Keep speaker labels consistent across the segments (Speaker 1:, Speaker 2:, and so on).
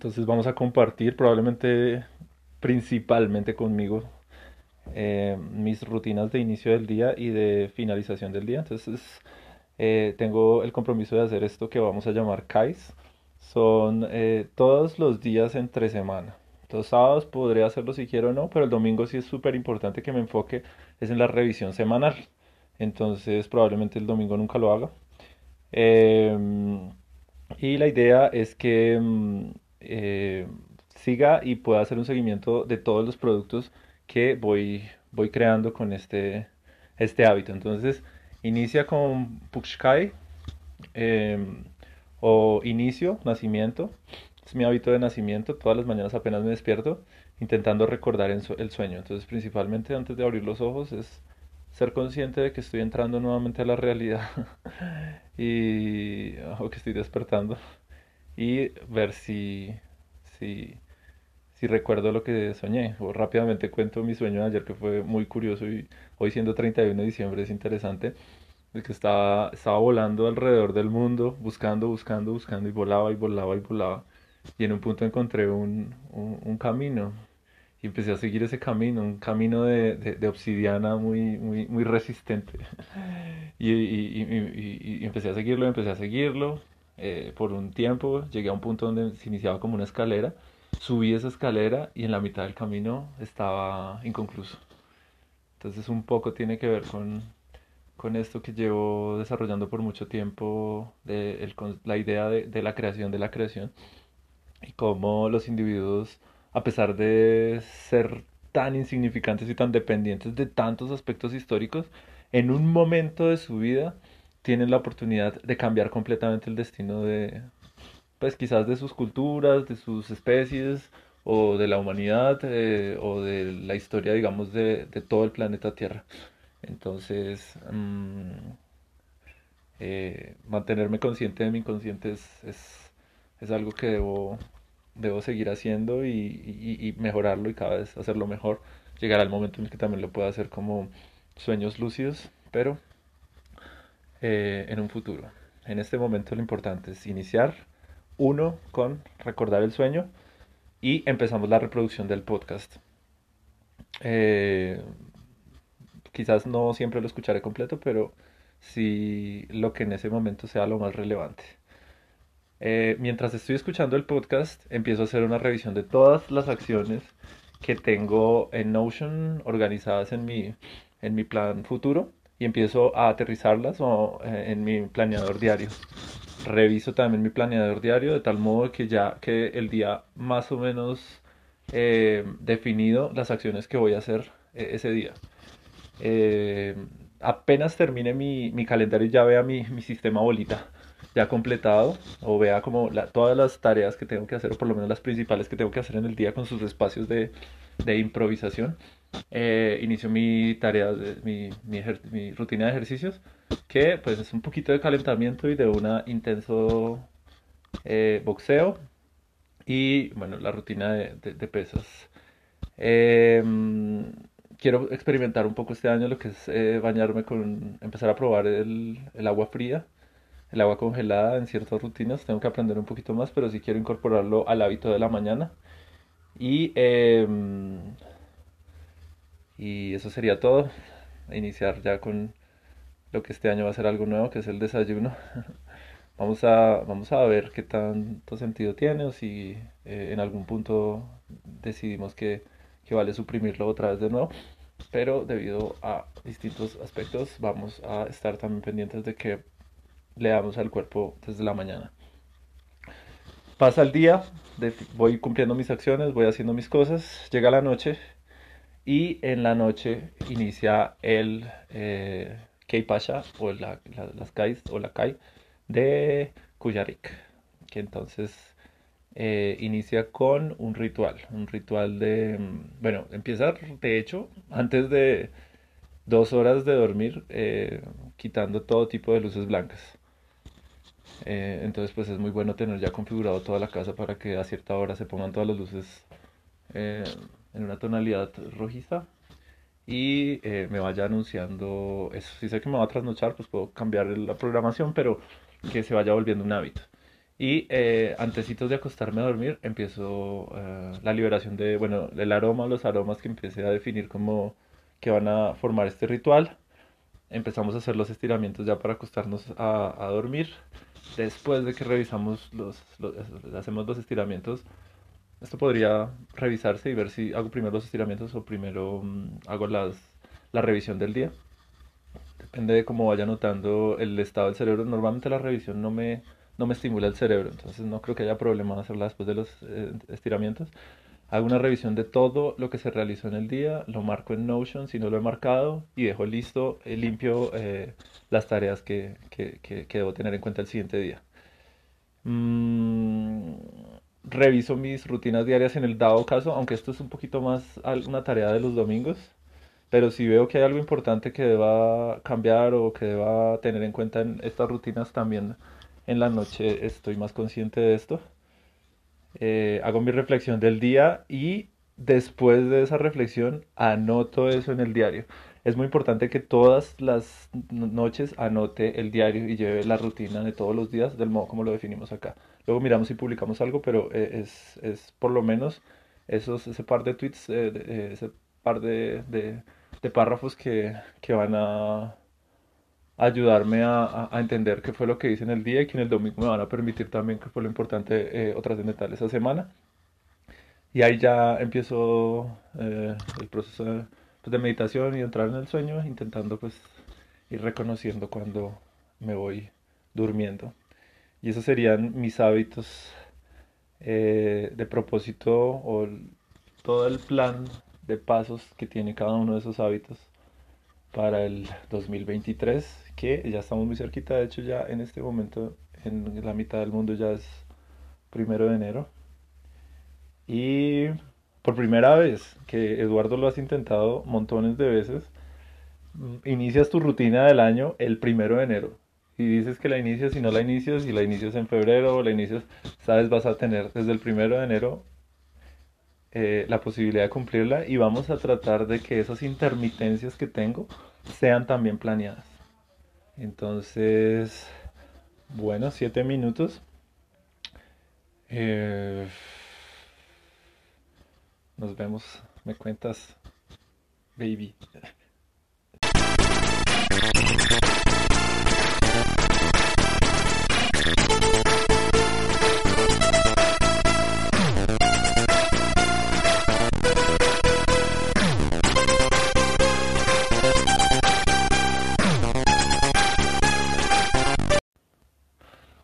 Speaker 1: Entonces vamos a compartir probablemente principalmente conmigo eh, mis rutinas de inicio del día y de finalización del día. Entonces eh, tengo el compromiso de hacer esto que vamos a llamar KAIS. Son eh, todos los días entre semana. Los sábados podría hacerlo si quiero o no, pero el domingo sí es súper importante que me enfoque es en la revisión semanal. Entonces probablemente el domingo nunca lo haga. Em, y la idea es que mm, siga y pueda hacer un seguimiento de todos los productos que voy, voy creando con este, este hábito. Entonces, inicia con Puxkai em, o inicio, nacimiento. Es mi hábito de nacimiento. Todas las mañanas apenas me despierto intentando recordar el sueño. Entonces, principalmente antes de abrir los ojos es ser consciente de que estoy entrando nuevamente a la realidad y o que estoy despertando y ver si si recuerdo lo que soñé. O rápidamente cuento mi sueño de ayer que fue muy curioso y hoy siendo 31 de diciembre es interesante. De que estaba, estaba volando alrededor del mundo, buscando, buscando, buscando y volaba y volaba y volaba. Y en un punto encontré un, un, camino y empecé a seguir ese camino, un camino de, de, obsidiana muy, muy, muy resistente. Y, y, empecé a seguirlo, empecé a seguirlo. Eh, por un tiempo llegué a un punto donde se iniciaba como una escalera subí esa escalera y en la mitad del camino estaba inconcluso. Entonces un poco tiene que ver con, con esto que llevo desarrollando por mucho tiempo, la idea de, de, la creación de la creación y cómo los individuos, a pesar de ser tan insignificantes y tan dependientes de tantos aspectos históricos, en un momento de su vida tienen la oportunidad de cambiar completamente el destino de, pues quizás de sus culturas, de sus especies o de la humanidad eh, o de la historia, digamos, de, todo el planeta Tierra. Entonces, mm, eh, mantenerme consciente de mi inconsciente es, es, algo que debo, debo seguir haciendo y, mejorarlo y cada vez hacerlo mejor. Llegar al momento en el que también lo pueda hacer como sueños lúcidos, pero eh, en un futuro. En este momento lo importante es iniciar uno con recordar el sueño y empezamos la reproducción del podcast. Eh, quizás no siempre lo escucharé completo, pero sí lo que en ese momento sea lo más relevante. Eh, mientras estoy escuchando el podcast, empiezo a hacer una revisión de todas las acciones que tengo en Notion organizadas en mi, en mi plan futuro y empiezo a aterrizarlas eh, en mi planeador diario reviso también mi planeador diario de tal modo que ya que el día más o menos eh, definido las acciones que voy a hacer eh, ese día. Eh, apenas termine mi, mi, calendario ya vea mi, mi, sistema bolita ya completado o vea como todas las tareas que tengo que hacer o por lo menos las principales que tengo que hacer en el día con sus espacios de, de improvisación. inicio mi tarea, mi, mi, mi rutina de ejercicios que pues es un poquito de calentamiento y de un intenso eh, boxeo y bueno, la rutina de, pesas. Em, quiero experimentar un poco este año lo que es eh, bañarme con, empezar a probar el, agua fría, el agua congelada en ciertas rutinas. Tengo que aprender un poquito más, pero sí quiero incorporarlo al hábito de la mañana. Y, em, y eso sería todo. Iniciar ya con lo que este año va a ser algo nuevo, que es el desayuno. vamos, a, vamos a ver qué tanto sentido tiene o si eh, en algún punto decidimos que, que vale suprimirlo otra vez de nuevo. Pero debido a distintos aspectos vamos a estar también pendientes de que le damos al cuerpo desde la mañana. Pasa el día, voy cumpliendo mis acciones, voy haciendo mis cosas, llega la noche y en la noche inicia el, eh, Kei o la, las Kais o la Kai de Kuyarik, que entonces eh, inicia con un ritual, un ritual de, mm, bueno, empieza de hecho antes de dos horas de dormir eh, quitando todo tipo de luces blancas. Eh, entonces pues es muy bueno tener ya configurado toda la casa para que a cierta hora se pongan todas las luces en una tonalidad rojiza y eh, me vaya anunciando eso. Si sé que me va a trasnochar, pues puedo cambiar la programación, pero que se vaya volviendo un hábito. Y eh, de acostarme a dormir, empiezo eh, la liberación de, bueno, el aroma, los aromas que empecé a definir como que van a formar este ritual. Empezamos a hacer los estiramientos ya para acostarnos a, dormir. Después de que revisamos los, los, hacemos los estiramientos, esto podría revisarse y ver si hago primero los estiramientos o primero mm, hago las, la revisión del día. Depende de cómo vaya notando el estado del cerebro. Normalmente la revisión no me, no me estimula el cerebro, entonces no creo que haya problema hacerla después de los eh, estiramientos. Hago una revisión de todo lo que se realizó en el día, lo marco en Notion si no lo he marcado y dejo listo, eh, limpio eh, las tareas que, que, que, debo tener en cuenta el siguiente día. Mm, reviso mis rutinas diarias en el dado caso, aunque esto es un poquito más una tarea de los domingos, pero si veo que hay algo importante que deba cambiar o que deba tener en cuenta en estas rutinas también en la noche estoy más consciente de esto. Eh, hago mi reflexión del día y después de esa reflexión anoto eso en el diario. Es muy importante que todas las noches anote el diario y lleve la rutina de todos los días del modo como lo definimos acá. Luego miramos si publicamos algo, pero eh, es, es, por lo menos esos, ese par de tweets, eh, ese par de, de, de párrafos que, que, van a ayudarme a, a, entender qué fue lo que hice en el día y que en el domingo me van a permitir también qué fue lo importante o trascendental esa semana. Y ahí ya empiezo el proceso de, pues, de, meditación y entrar en el sueño, intentando pues ir reconociendo cuando me voy durmiendo. Y esos serían mis hábitos eh, de propósito o todo el plan de pasos que tiene cada uno de esos hábitos para el 2023, que ya estamos muy cerquita, de hecho ya en este momento en la mitad del mundo ya es primero de enero. Y por primera vez, que Eduardo lo has intentado montones de veces, mm, inicias tu rutina del año el primero de enero si dices que la inicias, si no la inicias, si la inicias en febrero o la inicias, sabes, vas a tener desde el primero de enero eh, la posibilidad de cumplirla y vamos a tratar de que esas intermitencias que tengo sean también planeadas. Entonces, bueno, siete minutos. Eh, nos vemos, me cuentas, baby.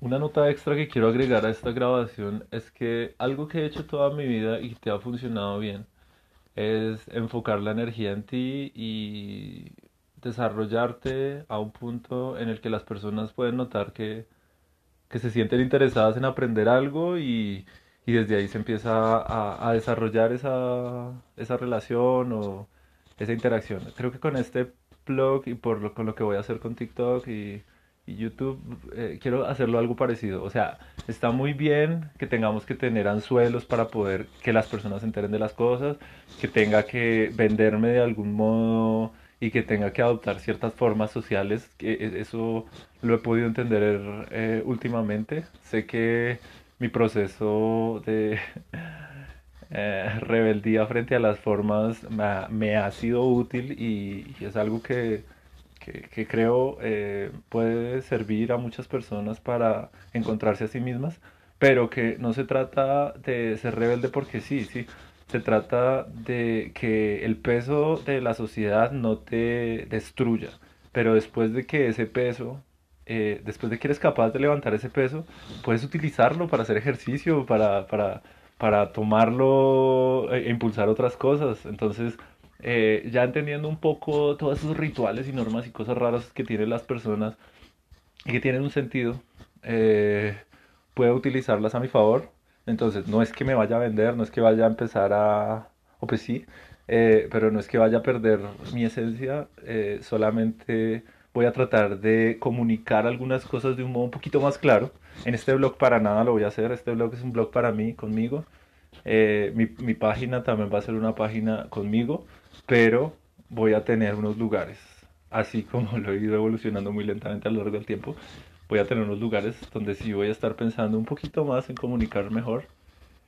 Speaker 1: Una nota extra que quiero agregar a esta grabación es que algo que he hecho toda mi vida y te ha funcionado bien es enfocar la energía en ti y desarrollarte a un punto en el que las personas pueden notar que, que se sienten interesadas en aprender algo y, y desde ahí se empieza a, a desarrollar esa, esa relación o esa interacción. Creo que con este blog y por lo, con lo que voy a hacer con TikTok y YouTube eh, quiero hacerlo algo parecido. O sea, está muy bien que tengamos que tener anzuelos para poder que las personas se enteren de las cosas, que tenga que venderme de algún modo y que tenga que adoptar ciertas formas sociales. E, eso lo he podido entender eh, últimamente. Sé que mi proceso de eh, rebeldía frente a las formas me ha, sido útil y es algo que que, creo eh, puede servir a muchas personas para encontrarse a sí mismas, pero que no se trata de ser rebelde porque sí, sí, se trata de que el peso de la sociedad no te destruya, pero después de que ese peso, eh, después de que eres capaz de levantar ese peso, puedes utilizarlo para hacer ejercicio, para, para, para tomarlo e impulsar otras cosas. Entonces, eh, ya entendiendo un poco todos esos rituales y normas y cosas raras que tienen las personas y que tienen un sentido, eh, puedo utilizarlas a mi favor. Entonces, no es que me vaya a vender, no es que vaya a empezar a... o pues sí, eh, pero no es que vaya a perder mi esencia, solamente voy a tratar de comunicar algunas cosas de un modo un poquito más claro. En este blog para nada lo voy a hacer, este blog es un blog para mí, conmigo. mi, mi página también va a ser una página conmigo pero voy a tener unos lugares, así como lo he ido evolucionando muy lentamente a lo largo del tiempo, voy a tener unos lugares donde sí voy a estar pensando un poquito más en comunicar mejor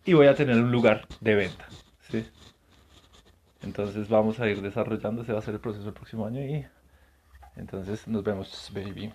Speaker 1: y voy a tener un lugar de venta, ¿sí? Entonces vamos a ir desarrollando, ese va a ser el proceso el próximo año y entonces nos vemos, baby.